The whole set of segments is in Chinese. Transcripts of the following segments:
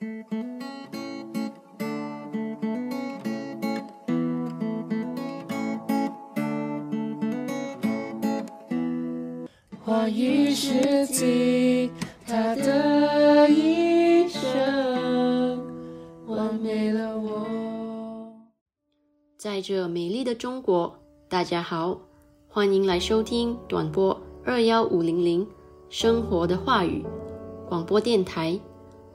话语是记他的一生，完美了我。在这美丽的中国，大家好，欢迎来收听短波二幺五零零生活的话语广播电台。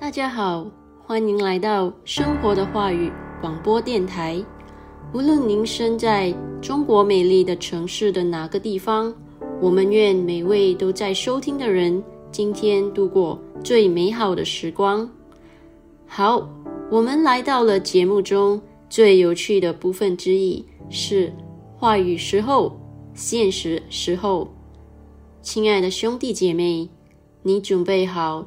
大家好，欢迎来到生活的话语广播电台。无论您身在中国美丽的城市的哪个地方，我们愿每位都在收听的人。今天度过最美好的时光。好，我们来到了节目中最有趣的部分之一，是话语时候、现实时候。亲爱的兄弟姐妹，你准备好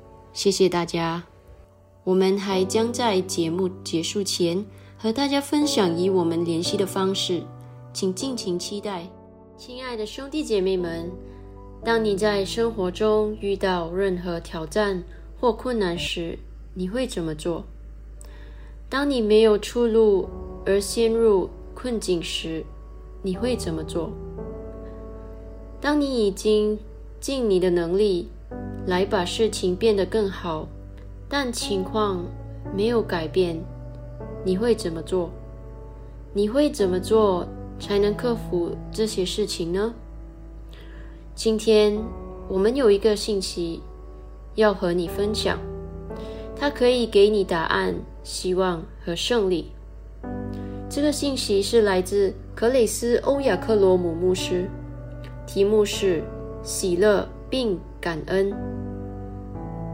谢谢大家。我们还将在节目结束前和大家分享与我们联系的方式，请尽情期待。亲爱的兄弟姐妹们。当你在生活中遇到任何挑战或困难时，你会怎么做？当你没有出路而陷入困境时，你会怎么做？当你已经尽你的能力来把事情变得更好，但情况没有改变，你会怎么做？你会怎么做才能克服这些事情呢？今天我们有一个信息要和你分享，它可以给你答案、希望和胜利。这个信息是来自克雷斯·欧亚克罗姆牧师，题目是“喜乐并感恩”。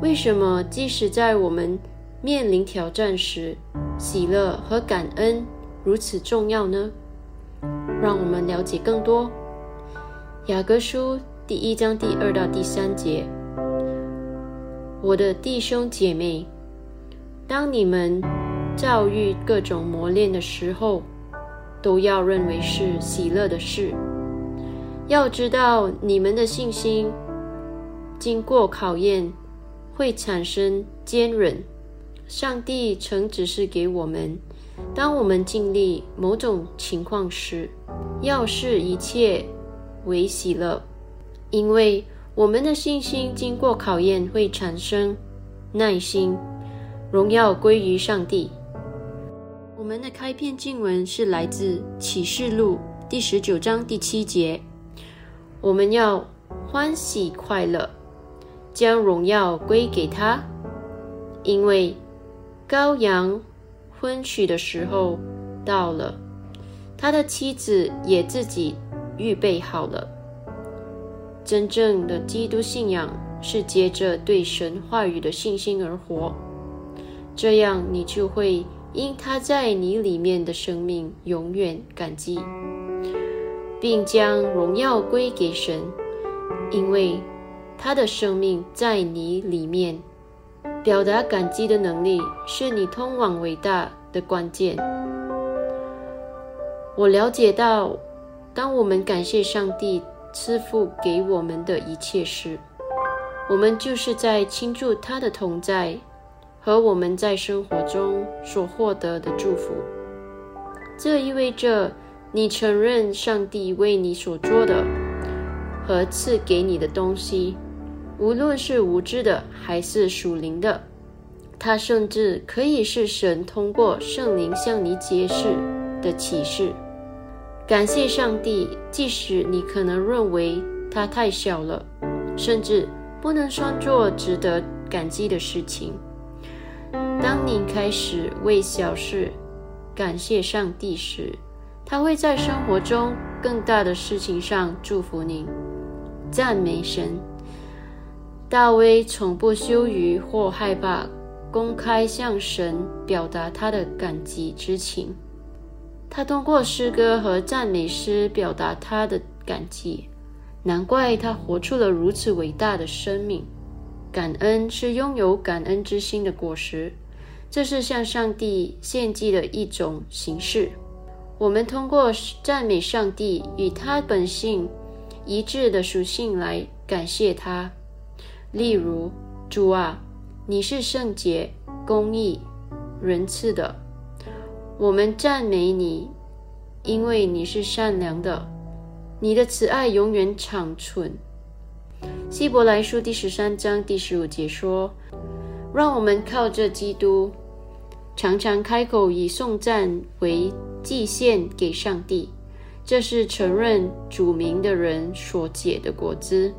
为什么即使在我们面临挑战时，喜乐和感恩如此重要呢？让我们了解更多。雅各书第一章第二到第三节：我的弟兄姐妹，当你们遭遇各种磨练的时候，都要认为是喜乐的事。要知道，你们的信心经过考验，会产生坚韧。上帝曾指示给我们：当我们经历某种情况时，要视一切为喜乐，因为我们的信心经过考验会产生耐心。荣耀归于上帝。我们的开篇经文是来自启示录第十九章第七节：我们要欢喜快乐，将荣耀归给他，因为。羔羊婚娶的时候到了，他的妻子也自己预备好了。真正的基督信仰是接着对神话语的信心而活，这样你就会因他在你里面的生命永远感激，并将荣耀归给神，因为他的生命在你里面。表达感激的能力是你通往伟大的关键。我了解到，当我们感谢上帝赐福给我们的一切时，我们就是在庆祝他的同在和我们在生活中所获得的祝福。这意味着你承认上帝为你所做的和赐给你的东西。无论是无知的还是属灵的，它甚至可以是神通过圣灵向你揭示的启示。感谢上帝，即使你可能认为它太小了，甚至不能算作值得感激的事情。当你开始为小事感谢上帝时，他会在生活中更大的事情上祝福你。赞美神。大卫从不羞于或害怕公开向神表达他的感激之情。他通过诗歌和赞美诗表达他的感激。难怪他活出了如此伟大的生命。感恩是拥有感恩之心的果实，这是向上帝献祭的一种形式。我们通过赞美上帝与他本性一致的属性来感谢他。例如，主啊，你是圣洁、公义、仁慈的，我们赞美你，因为你是善良的，你的慈爱永远长存。希伯来书第十三章第十五节说：“让我们靠着基督，常常开口以颂赞为祭献给上帝，这是承认主名的人所解的果子。”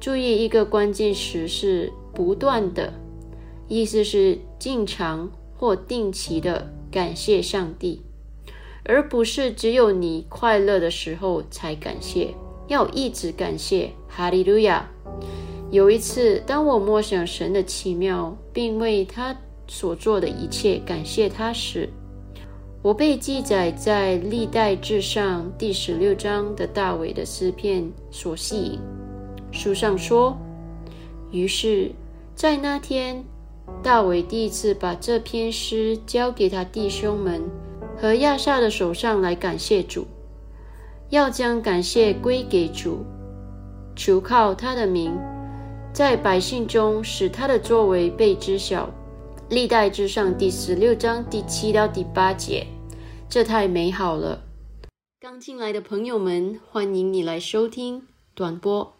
注意一个关键词是“不断的”，意思是经常或定期的感谢上帝，而不是只有你快乐的时候才感谢，要一直感谢。哈利路亚！有一次，当我默想神的奇妙，并为他所做的一切感谢他时，我被记载在历代志上第十六章的大卫的诗篇所吸引。书上说，于是，在那天，大卫第一次把这篇诗交给他弟兄们和亚萨的手上来感谢主，要将感谢归给主，求靠他的名，在百姓中使他的作为被知晓。历代之上第十六章第七到第八节，这太美好了。刚进来的朋友们，欢迎你来收听短播。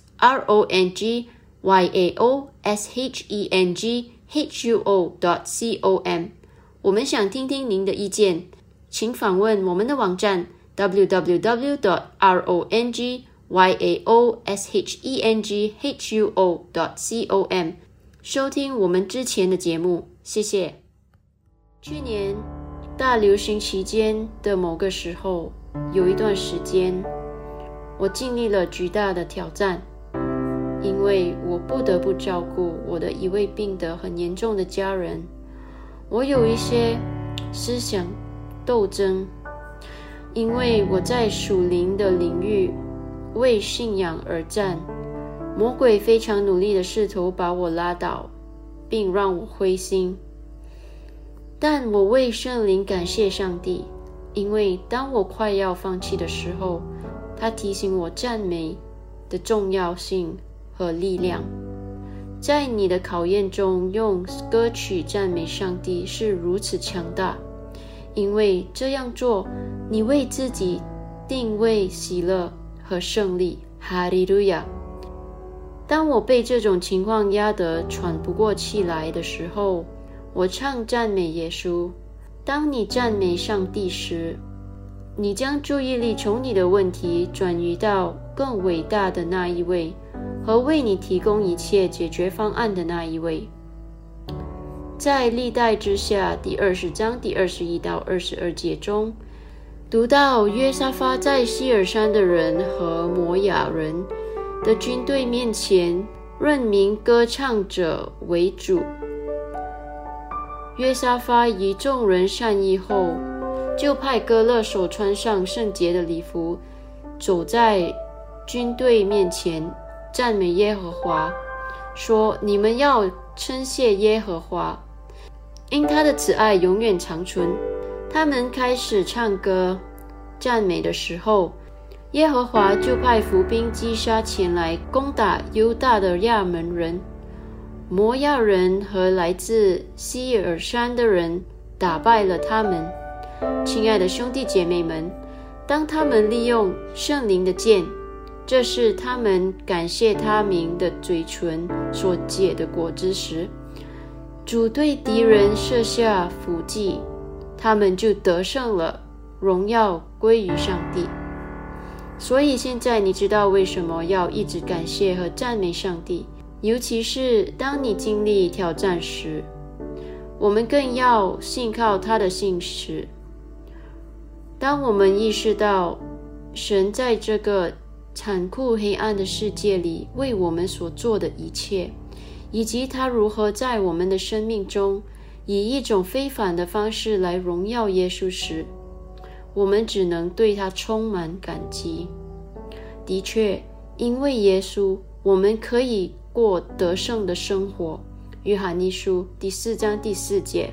rongyao.shenghuo.dot.com。我们想听听您的意见，请访问我们的网站。www rongy ao s h e n g h u o dot com 收听我们之前的节目，谢谢。去年大流行期间的某个时候，有一段时间，我经历了巨大的挑战，因为我不得不照顾我的一位病得很严重的家人。我有一些思想斗争。因为我在属灵的领域为信仰而战，魔鬼非常努力的试图把我拉倒，并让我灰心。但我为圣灵感谢上帝，因为当我快要放弃的时候，他提醒我赞美的重要性和力量。在你的考验中，用歌曲赞美上帝是如此强大。因为这样做，你为自己定位喜乐和胜利。哈利路亚！当我被这种情况压得喘不过气来的时候，我唱赞美耶稣。当你赞美上帝时，你将注意力从你的问题转移到更伟大的那一位和为你提供一切解决方案的那一位。在历代之下第二十章第二十一到二十二节中，读到约沙发在希尔山的人和摩亚人的军队面前任命歌唱者为主。约沙发以众人善意后，就派歌勒手穿上圣洁的礼服，走在军队面前赞美耶和华，说：“你们要称谢耶和华。”因他的慈爱永远长存。他们开始唱歌赞美的时候，耶和华就派伏兵击杀前来攻打犹大的亚门人、摩亚人和来自希尔山的人，打败了他们。亲爱的兄弟姐妹们，当他们利用圣灵的剑，这是他们感谢他名的嘴唇所结的果子时，主对敌人设下伏击，他们就得胜了，荣耀归于上帝。所以现在你知道为什么要一直感谢和赞美上帝，尤其是当你经历挑战时，我们更要信靠他的信实。当我们意识到神在这个残酷黑暗的世界里为我们所做的一切。以及他如何在我们的生命中以一种非凡的方式来荣耀耶稣时，我们只能对他充满感激。的确，因为耶稣，我们可以过得胜的生活。约翰一书第四章第四节：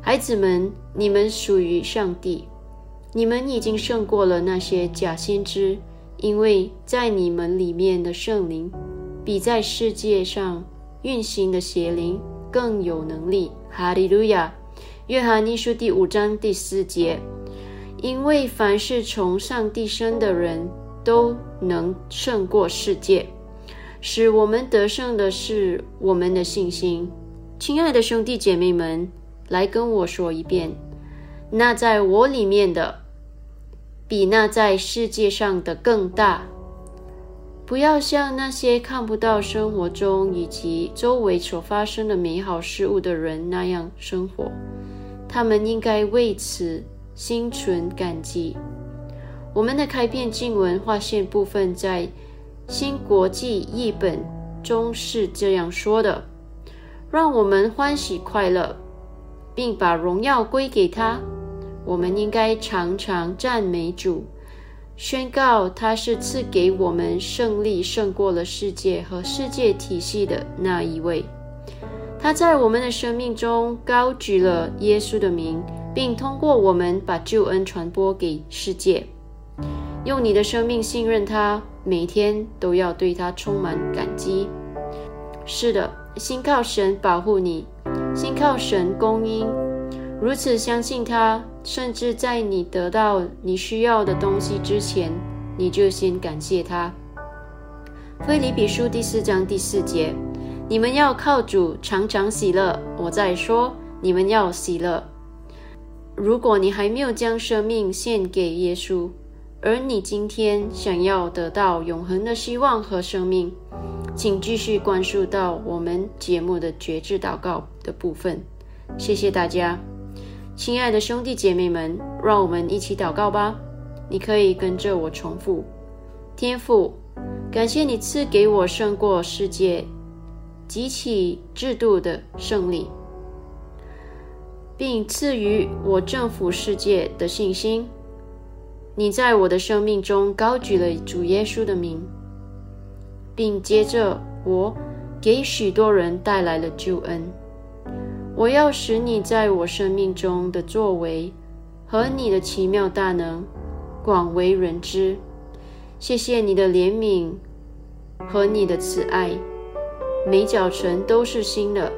孩子们，你们属于上帝，你们已经胜过了那些假先知，因为在你们里面的圣灵比在世界上。运行的邪灵更有能力。哈利路亚！约翰一书第五章第四节，因为凡是从上帝生的人都能胜过世界，使我们得胜的是我们的信心。亲爱的兄弟姐妹们，来跟我说一遍：那在我里面的，比那在世界上的更大。不要像那些看不到生活中以及周围所发生的美好事物的人那样生活，他们应该为此心存感激。我们的开篇经文划线部分在新国际译本中是这样说的：“让我们欢喜快乐，并把荣耀归给他。我们应该常常赞美主。”宣告他是赐给我们胜利胜过了世界和世界体系的那一位。他在我们的生命中高举了耶稣的名，并通过我们把救恩传播给世界。用你的生命信任他，每天都要对他充满感激。是的，心靠神保护你，心靠神供应，如此相信他，甚至在你得到你需要的东西之前，你就先感谢他。菲利比书第四章第四节：你们要靠主常常喜乐。我在说，你们要喜乐。如果你还没有将生命献给耶稣，而你今天想要得到永恒的希望和生命，请继续关注到我们节目的绝志祷告的部分。谢谢大家，亲爱的兄弟姐妹们，让我们一起祷告吧。你可以跟着我重复：天父，感谢你赐给我胜过世界极其制度的胜利。并赐予我征服世界的信心。你在我的生命中高举了主耶稣的名，并接着我给许多人带来了救恩。我要使你在我生命中的作为和你的奇妙大能广为人知。谢谢你的怜悯和你的慈爱，每早晨都是新的。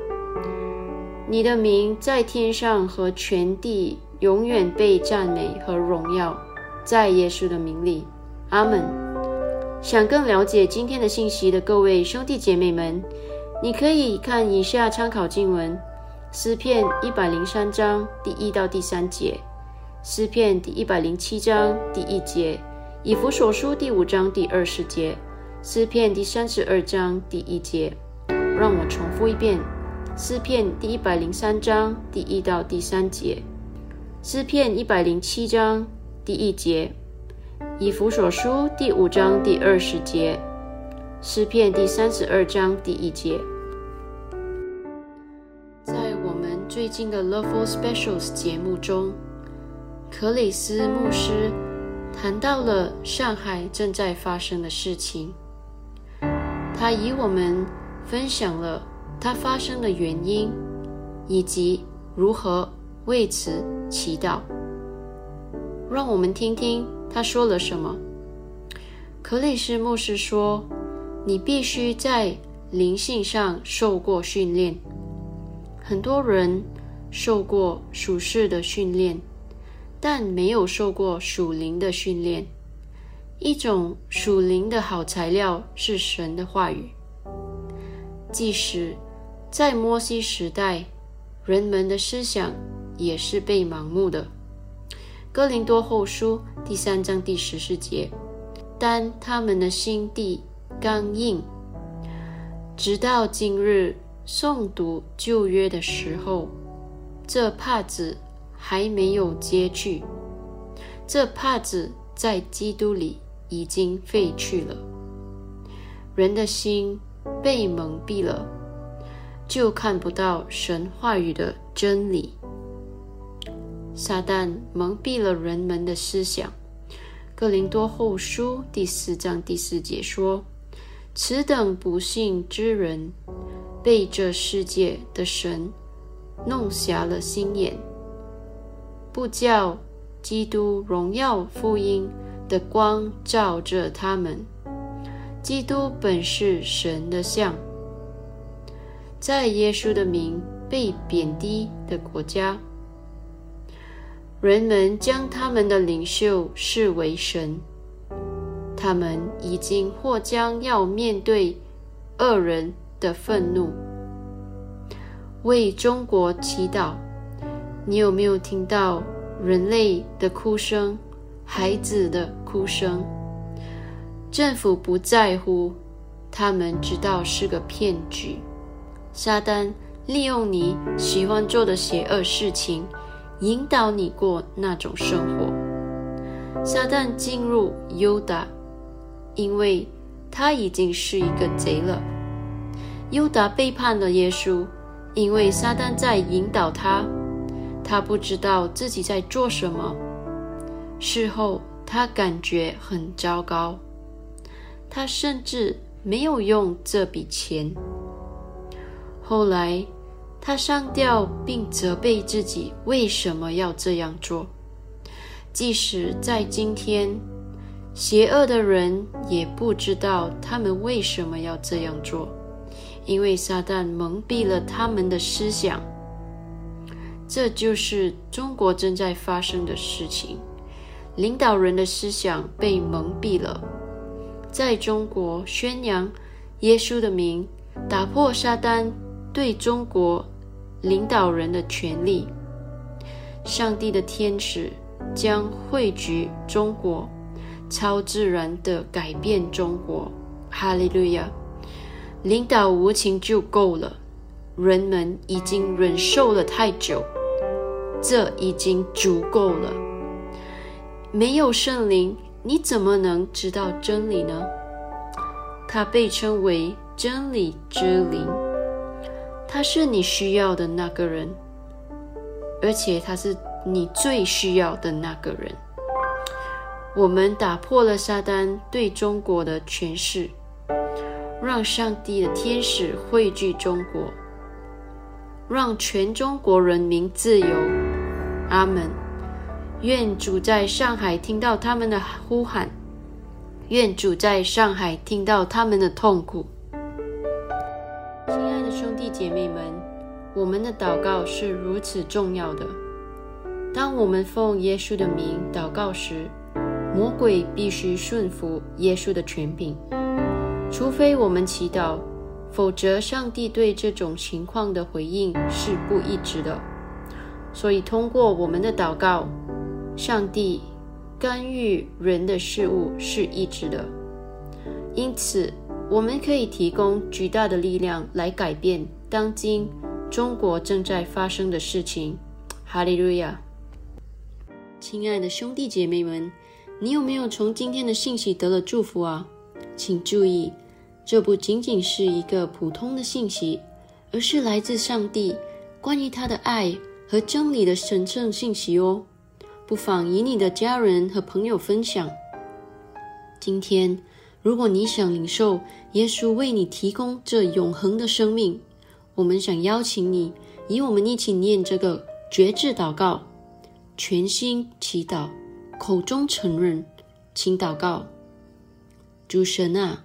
你的名在天上和全地永远被赞美和荣耀，在耶稣的名里，阿门。想更了解今天的信息的各位兄弟姐妹们，你可以看以下参考经文：诗篇一百零三章第一到第三节，诗篇第一百零七章第一节，以弗所书第五章第二十节，诗篇第三十二章第一节。让我重复一遍。诗篇第一百零三章第一到第三节，诗篇一百零七章第一节，以弗所书第五章第二十节，诗篇第三十二章第一节。最近的 Loveful Specials 节目中，克里斯牧师谈到了上海正在发生的事情，他与我们分享了。它发生的原因，以及如何为此祈祷，让我们听听他说了什么。克里斯牧师说：“你必须在灵性上受过训练。很多人受过属世的训练，但没有受过属灵的训练。一种属灵的好材料是神的话语，即使。”在摩西时代，人们的思想也是被盲目的。哥林多后书第三章第十四节，但他们的心地刚硬，直到今日诵读旧约的时候，这帕子还没有揭去，这帕子在基督里已经废去了。人的心被蒙蔽了。就看不到神话语的真理。撒旦蒙蔽了人们的思想。哥林多后书第四章第四节说：“此等不幸之人，被这世界的神弄瞎了心眼，不叫基督荣耀福音的光照着他们。基督本是神的像。”在耶稣的名被贬低的国家，人们将他们的领袖视为神。他们已经或将要面对恶人的愤怒。为中国祈祷，你有没有听到人类的哭声、孩子的哭声？政府不在乎，他们知道是个骗局。撒旦利用你喜欢做的邪恶事情，引导你过那种生活。撒旦进入犹达，因为他已经是一个贼了。犹达背叛了耶稣，因为撒旦在引导他，他不知道自己在做什么。事后他感觉很糟糕，他甚至没有用这笔钱。后来，他上吊并责备自己为什么要这样做。即使在今天，邪恶的人也不知道他们为什么要这样做，因为撒旦蒙蔽了他们的思想。这就是中国正在发生的事情，领导人的思想被蒙蔽了。在中国宣扬耶稣的名，打破撒旦对中国领导人的权利。上帝的天使将汇聚中国，超自然的改变中国。哈利路亚！领导无情就够了，人们已经忍受了太久，这已经足够了。没有圣灵，你怎么能知道真理呢？他被称为真理之灵，他是你需要的那个人。而且他是你最需要的那个人。我们打破了撒旦对中国的权势，让上帝的天使汇聚中国，让全中国人民自由。阿门。愿主在上海听到他们的呼喊，愿主在上海听到他们的痛苦。亲爱的兄弟姐妹们。我们的祷告是如此重要的。当我们奉耶稣的名祷告时，魔鬼必须顺服耶稣的权柄，除非我们祈祷，否则上帝对这种情况的回应是不一致的。所以，通过我们的祷告，上帝干预人的事物是一致的。因此，我们可以提供巨大的力量来改变当今。中国正在发生的事情，哈利路亚！亲爱的兄弟姐妹们，你有没有从今天的信息得了祝福啊？请注意，这不仅仅是一个普通的信息，而是来自上帝关于他的爱和真理的神圣信息哦。不妨与你的家人和朋友分享。今天，如果你想领受耶稣为你提供这永恒的生命，我们想邀请你，与我们一起念这个绝志祷告，全心祈祷，口中承认，请祷告：主神啊，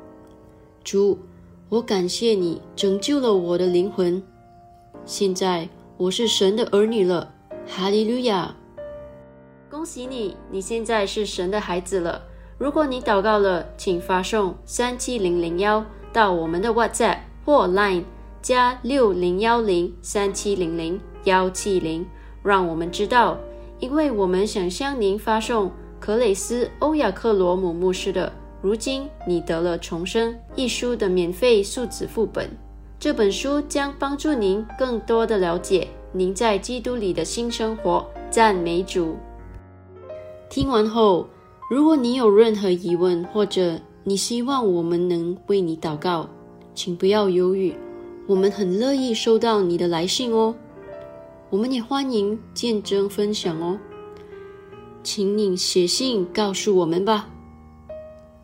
主，我感谢你拯救了我的灵魂。现在我是神的儿女了，哈利路亚！恭喜你，你现在是神的孩子了。如果你祷告了，请发送三七零零幺。到我们的 WhatsApp 或 Line 加六零幺零三七零零幺七零，让我们知道，因为我们想向您发送克雷斯欧亚克罗姆牧师的《如今你得了重生》一书的免费数字副本。这本书将帮助您更多的了解您在基督里的新生活。赞美主！听完后，如果你有任何疑问或者，你希望我们能为你祷告，请不要犹豫，我们很乐意收到你的来信哦。我们也欢迎见证分享哦，请你写信告诉我们吧。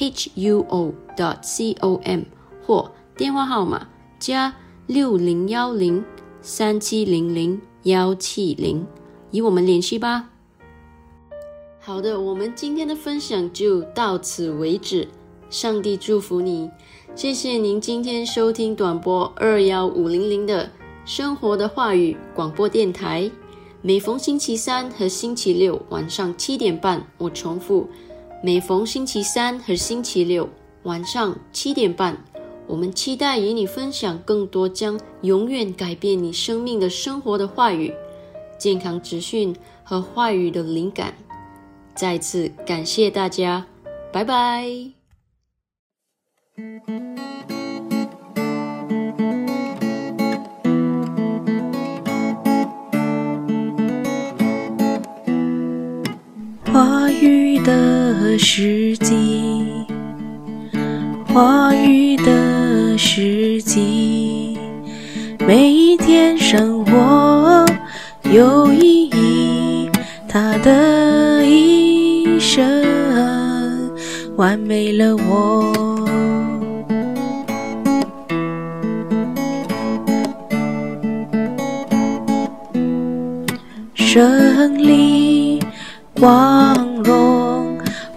h u o dot c o m 或电话号码加六零幺零三七零零幺七零，与我们联系吧。好的，我们今天的分享就到此为止。上帝祝福你，谢谢您今天收听短波二幺五零零的生活的话语广播电台。每逢星期三和星期六晚上七点半，我重复，每逢星期三和星期六晚上七点半，我们期待与你分享更多将永远改变你生命的生活的话语、健康资讯和话语的灵感。再次感谢大家，拜拜。时机，话语的时机，每一天生活有意义，他的一生完美了我。胜利。光荣，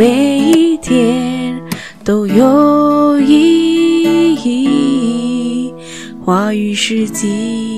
每一天都有意义。话语世纪。